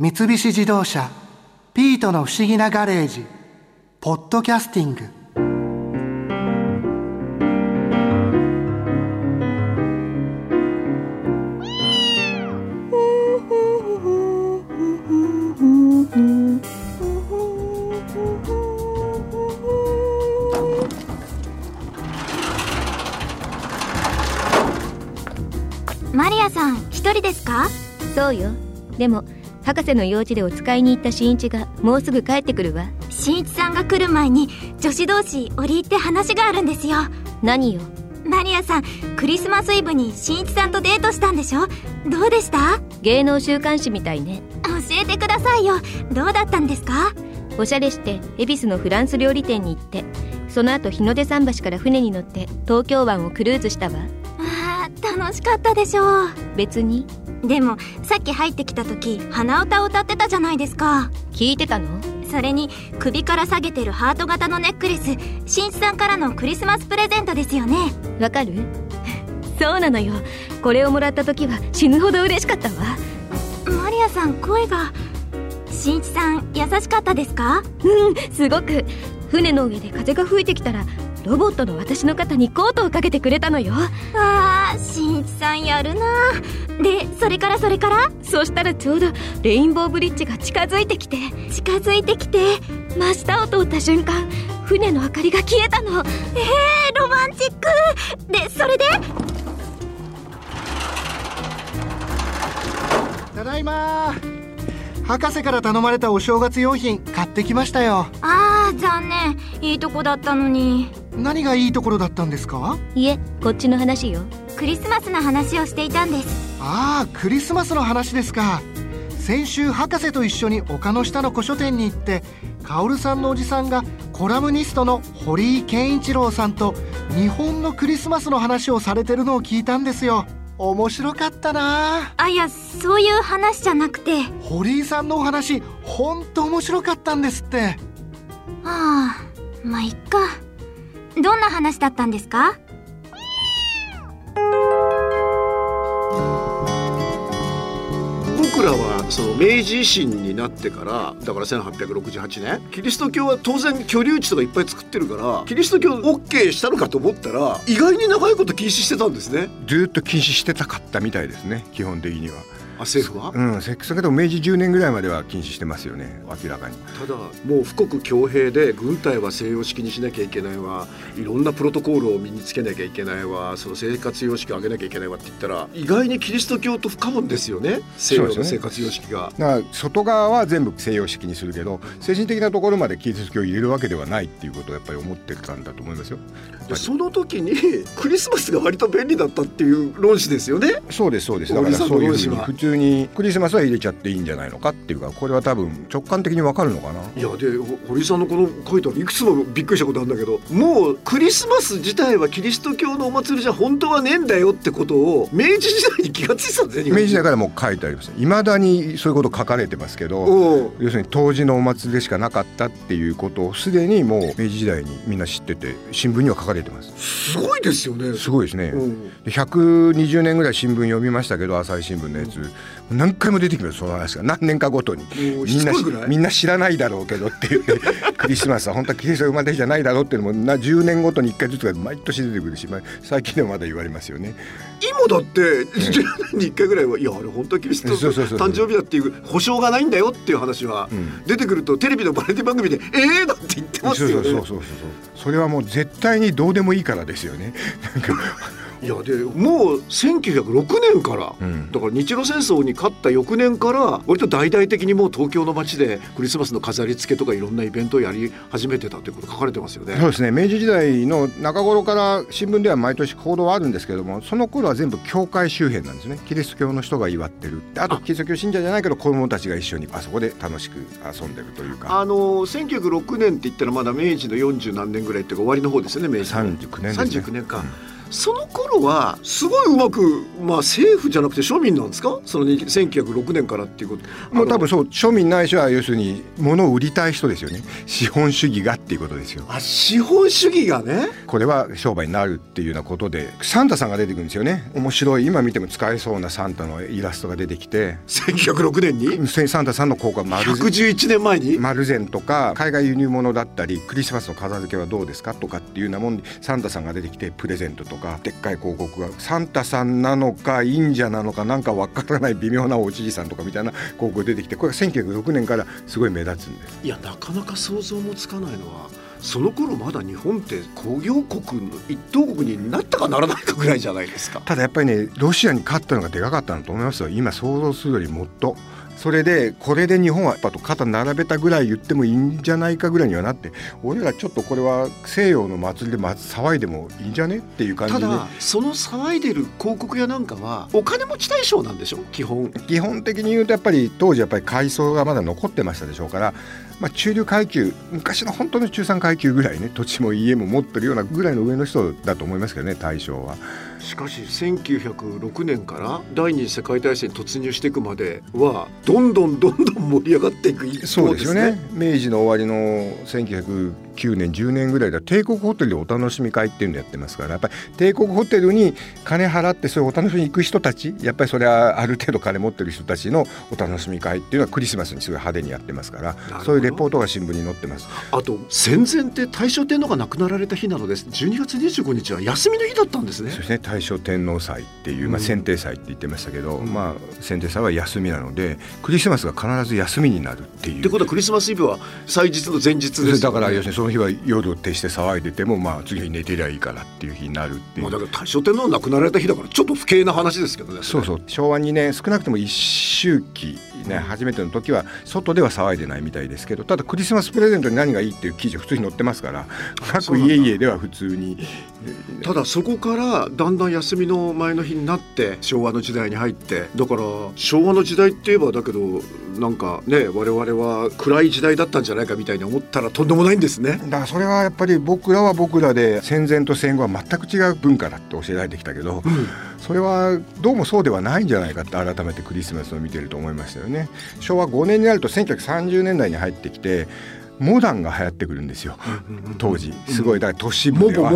三菱自動車「ピートの不思議なガレージ」「ポッドキャスティング」マリアさん一人ですか？そうよ。でも博士の用事でお使いに行った新一がもうすぐ帰ってくるわ。新一さんが来る前に女子同士折り入って話があるんですよ。何よ？マリアさんクリスマスイブに新一さんとデートしたんでしょ？どうでした？芸能週刊誌みたいね。教えてくださいよ。どうだったんですか？おしゃれして恵比寿のフランス料理店に行って。その後日の出桟橋から船に乗って東京湾をクルーズしたわ。あー楽しかったでしょう。別にでもさっき入ってきた時鼻歌を歌ってたじゃないですか。聞いてたの？それに首から下げてるハート型のネックレス新一さんからのクリスマスプレゼントですよね。わかる？そうなのよ。これをもらった時は死ぬほど嬉しかったわ。マリアさん声が新一さん優しかったですか？うんすごく船の上で風が吹いてきたらロボットの私の肩にコートをかけてくれたのよ。あー新一さんやるな。でそれからそれから？そしたらちょうどレインボーブリッジが近づいてきて。近づいてきて真下を通った瞬間船の明かりが消えたの。えー、ロマンチック！でそれで？ただいま博士から頼まれたお正月用品買ってきましたよ。あー残念。いいとこだったのに。何がいいところだったんですか？いえこっちの話よ。クリスマスの話をしていたんです。ああクリスマスの話ですか。先週博士と一緒に丘の下の古書店に行って薫さんのおじさんがコラムニストの堀井健一郎さんと日本のクリスマスの話をされてるのを聞いたんですよ面白かったな。あいやそういう話じゃなくて。堀井さんのお話ほんと面白かったんですって。はあまあいっか。どんな話だったんですか？その明治維新になってからだから1868年キリスト教は当然居留地とかいっぱい作ってるからキリスト教 OK したのかと思ったら意外に長いこと禁止してたんですねずっと禁止してたかったみたいですね基本的には。あ政府は？うん、せ少なくとも明治10年ぐらいまでは禁止してますよね明らかに。ただもう富国強兵で軍隊は西洋式にしなきゃいけないわいろんなプロトコールを身につけなきゃいけないわその生活様式を上げなきゃいけないわって言ったら意外にキリスト教と不可分ですよね西洋の生活様式が。だから外側は全部西洋式にするけど精神的なところまでキリスト教を入れるわけではないっていうことをやっぱり思ってたんだと思いますよ。でその時にクリスマスが割と便利だったっていう論旨ですよね。そうですそうですだからそういうふうに普通にクリスマスは入れちゃっていいんじゃないのかっていうかこれは多分直感的にわかるのかな。いやでほ堀井さんのこの書いたのいくつもびっくりしたことあるんだけどもうクリスマス自体はキリスト教のお祭りじゃ本当はねえんだよってことを明治時代に気がついてたんですね明治時代からもう書いてありますいまだにそういうこと書かれてますけど要するに当時のお祭りでしかなかったっていうことをすでにもう明治時代にみんな知ってて新聞には書かれてます。すごいですよね。すごいですね、うん。で120年ぐらい新聞読みましたけど朝日新聞のやつ、何回も出てきますその話が。何年かごとに。みんなみんな知らないだろうけどって言ってクリスマスは本当はキリストが生まれじゃないだろうっていうのもな10年ごとに1回ずつが毎年出てくるし、まあ最近でもまだ言われますよね。今だって10年に1回ぐらいはいやあれ本当はキリスト誕生日だっていう保証がないんだよっていう話はうん。出てくるとテレビのバラエティ番組で「ええー!」だって言ってますよね。それはもう絶対にどうでもいいからですよね。なんかいやでもう1906年から、うん。だから日露戦争に勝った翌年から割と大々的にもう東京の街でクリスマスの飾り付けとかいろんなイベントをやり始めてたということ書かれてますよね。そうですね。明治時代の中頃から新聞では毎年報道はあるんですけどもその頃は全部教会周辺なんですね。キリスト教の人が祝ってる。であとキリスト教信者じゃないけど子供たちが一緒にあそこで楽しく遊んでるというか。あの1906年って言ったらまだ明治の40何年ぐらいっていうか終わりの方ですよね明治の。39年ですね。39年か、その頃はすごいうまく、まあ、政府じゃなくて庶民なんですか？その1906年からっていうこと。もう多分そう庶民ないしは要するに物を売りたい人ですよね。資本主義がっていうことですよ。あ資本主義がね？これは商売になるっていうようなことでサンタさんが出てくるんですよね。面白い今見ても使えそうなサンタのイラストが出てきて。1906年に？サンタさんの効果丸111年前に？丸善とか海外輸入物だったりクリスマスの飾付けはどうですか？とかっていうようなもんでサンタさんが出てきてプレゼントとかでっかい広告がサンタさんなのか忍者なのかなんかわからない微妙なおじいさんとかみたいな広告出てきてこれが1906年からすごい目立つんです。いやなかなか想像もつかないのはその頃まだ日本って工業国の一等国になったかならないかぐらいじゃないですか。ただやっぱりねロシアに勝ったのがでかかったんだと思いますよ。今想像するよりもっと。それでこれで日本はやっぱと肩並べたぐらい言ってもいいんじゃないかぐらいにはなって俺らちょっとこれは西洋の祭りで騒いでもいいんじゃねっていう感じで。ただその騒いでる広告屋なんかはお金持ち対象なんでしょ？基本。基本的に言うとやっぱり当時やっぱり階層がまだ残ってましたでしょうからまあ、中流階級昔の本当の中産階級ぐらいね土地も家も持ってるようなぐらいの上の人だと思いますけどね大将は。しかし1906年から第二次世界大戦に突入していくまではどんどんどんどん盛り上がっていく一方ですね。そうですよね明治の終わりの1909年10年ぐらいでは帝国ホテルでお楽しみ会っていうのやってますからやっぱり帝国ホテルに金払ってそういうお楽しみに行く人たちやっぱりそれはある程度金持ってる人たちのお楽しみ会っていうのはクリスマスにすごい派手にやってますからそういうレポートが新聞に載ってます。あと戦前って大正天皇が亡くなられた日なのです。12月25日は休みの日だったんですね。そうですね。大正天皇祭っていう、まあ、選定祭って言ってましたけど、うん、まあ選定祭は休みなのでクリスマスが必ず休みになるっていう。ってことはクリスマスイブは祭日の前日です、ね、だから要するにその日は夜を徹して騒いでてもまあ次の日寝てりゃいいからっていう日になるっていう。まあ、だから大正天皇亡くなられた日だからちょっと不敬な話ですけどね。そうそう昭和2年少なくとも一周期ね初めての時は外では騒いでないみたいですけどただクリスマスプレゼントに何がいいっていう記事普通に載ってますから各家々では普通にただそこからだんだん休みの前の日になって昭和の時代に入ってだから昭和の時代って言えばだけどなんかね我々は暗い時代だったんじゃないかみたいに思ったらとんでもないんですね。だからそれはやっぱり僕らは僕らで戦前と戦後は全く違う文化だって教えられてきたけど、うん、それはどうもそうではないんじゃないかって改めてクリスマスを見てると思いましたよね。昭和5年になると1930年代に入ってきてモダンが流行ってくるんですよ、当時。すごい。だから都市部では。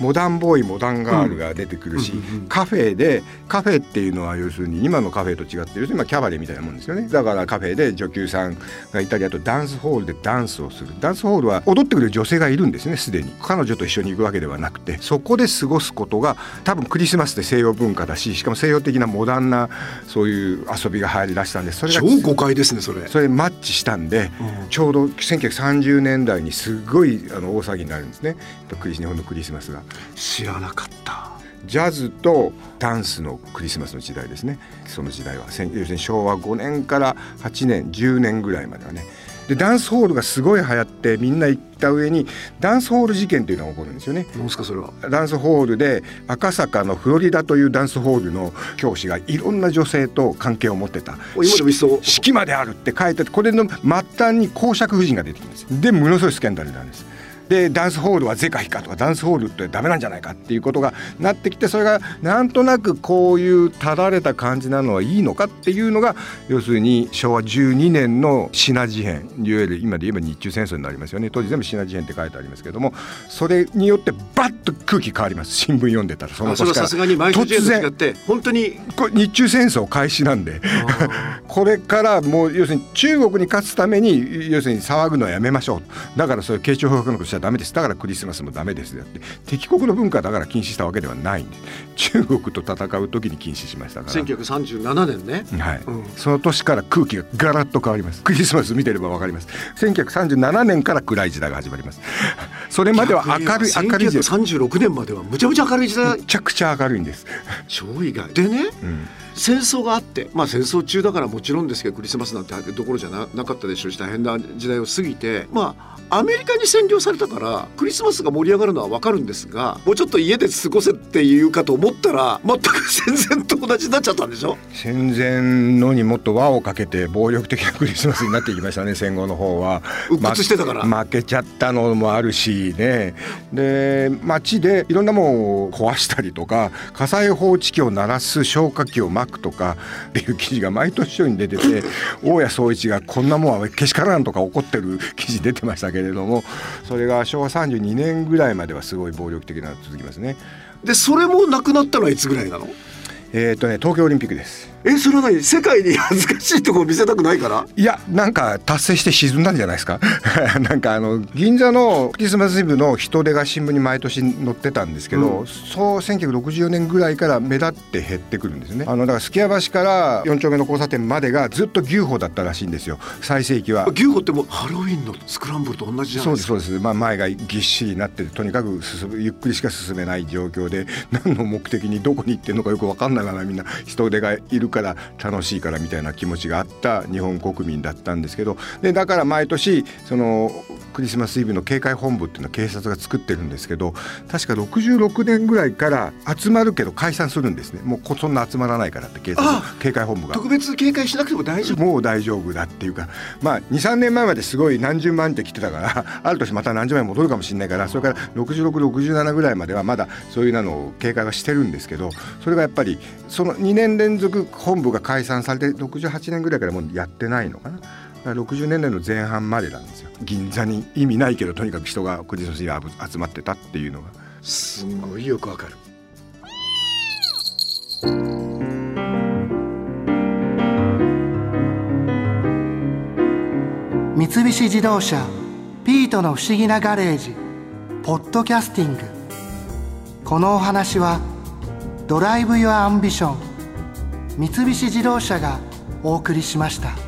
モダンボーイモダンガールが出てくるし、カフェでカフェっていうのは要するに今のカフェと違って要するにキャバレーみたいなもんですよね。だからカフェで女給さんがいたりあとダンスホールでダンスをする。ダンスホールは踊ってくる女性がいるんですねすでに。彼女と一緒に行くわけではなくてそこで過ごすことが多分クリスマスで西洋文化だししかも西洋的なモダンなそういう遊びが流行りだしたんでそれが超誤解ですねそれ。それマッチしたんで、うん、ちょうど1930 30年代にすごいあの大騒ぎになるんですね。クリ日本のクリスマスが。知らなかった。ジャズとダンスのクリスマスの時代ですね。その時代は。要するに昭和5年から8年10年ぐらいまではねでダンスホールがすごい流行ってみんな行った上にダンスホール事件というのが起こるんですよね。何すかそれは？ダンスホールで赤坂のフロリダというダンスホールの教師がいろんな女性と関係を持ってた今でもいそう式まであるって書いてこれの末端に公爵夫人が出てきますでものすごいスキャンダルなんです。でダンスホールは是か非かとかダンスホールってダメなんじゃないかっていうことがなってきてそれがなんとなくこういうたられた感じなのはいいのかっていうのが要するに昭和12年のシナ事変いわゆる今で言えば日中戦争になりますよね。当時全部シナ事変って書いてありますけどもそれによってバッと空気変わります。新聞読んでたらその年から突然本当にこれ日中戦争開始なんで これからもう要するに中国に勝つために要するに騒ぐのはやめましょう。だからそういう慶長法学のことゃダメです。だからクリスマスもダメです。だって敵国の文化だから禁止したわけではないんで。中国と戦う時に禁止しましたから。1937年ね。はい、うん、その年から空気がガラッと変わります。クリスマス見てれば分かります。1937年から暗い時代が始まります。それまでは明るい明るい時代。1936年まではむちゃむちゃ明るい時代。むちゃくちゃ明るいんです。超意外。でね、うん戦争があってまあ戦争中だからもちろんですけどクリスマスなんてどころじゃなかったでしょうし大変な時代を過ぎてまあアメリカに占領されたからクリスマスが盛り上がるのは分かるんですがもうちょっと家で過ごせっていうかと思ったら全く戦前と同じになっちゃったんでしょ？戦前のにもっと輪をかけて暴力的なクリスマスになっていきましたね戦後の方は。鬱屈してたから。負けちゃったのもあるしね。で街でいろんなものを壊したりとか火災報知器を鳴らす消火器をまくとかっていう記事が毎年ように出てて 大谷宗一がこんなもんはけしからんとか怒ってる記事出てましたけれどもそれが昭和32年ぐらいまではすごい暴力的なの続きますね。でそれもなくなったのはいつぐらいなの？えっ、とね東京オリンピックですえそれは何？世界に 恥ずかしいところ見せたくないから？いやなんか達成して沈んだんじゃないですか？なんかあの銀座のクリスマスイブの人出が新聞に毎年載ってたんですけど、うん、そう1964年ぐらいから目立って減ってくるんですね。あのだからすき家橋から4丁目の交差点までがずっと牛歩だったらしいんですよ。最盛期は。牛歩ってもうハロウィンのスクランブルと同じじゃないですか？そうですそうです、まあ、前がぎっしりになってとにかく進むゆっくりしか進めない状況で何の目的にどこに行ってるのかよく分かんないままみんな人手がいるから楽しいからみたいな気持ちがあった日本国民だったんですけど。でだから毎年そのクリスマスイブの警戒本部っていうのは警察が作ってるんですけど確か66年ぐらいから集まるけど解散するんですね。もうそんな集まらないからって警察警戒本部が。特別警戒しなくても大丈夫。もう大丈夫だっていうか。まあ23年前まですごい何十万って来てたから ある年また何十万戻るかもしれないからそれから6667ぐらいまではまだそういうのを警戒はしてるんですけどそれがやっぱりその2年連続本部が解散されて68年ぐらいからもうやってないのかな60年代の前半までなんですよ。銀座に意味ないけどとにかく人がクリスマスに集まってたっていうのが。すごいよくわかる。三菱自動車ピートの不思議なガレージポッドキャスティング。このお話は Drive your Ambition 三菱自動車がお送りしました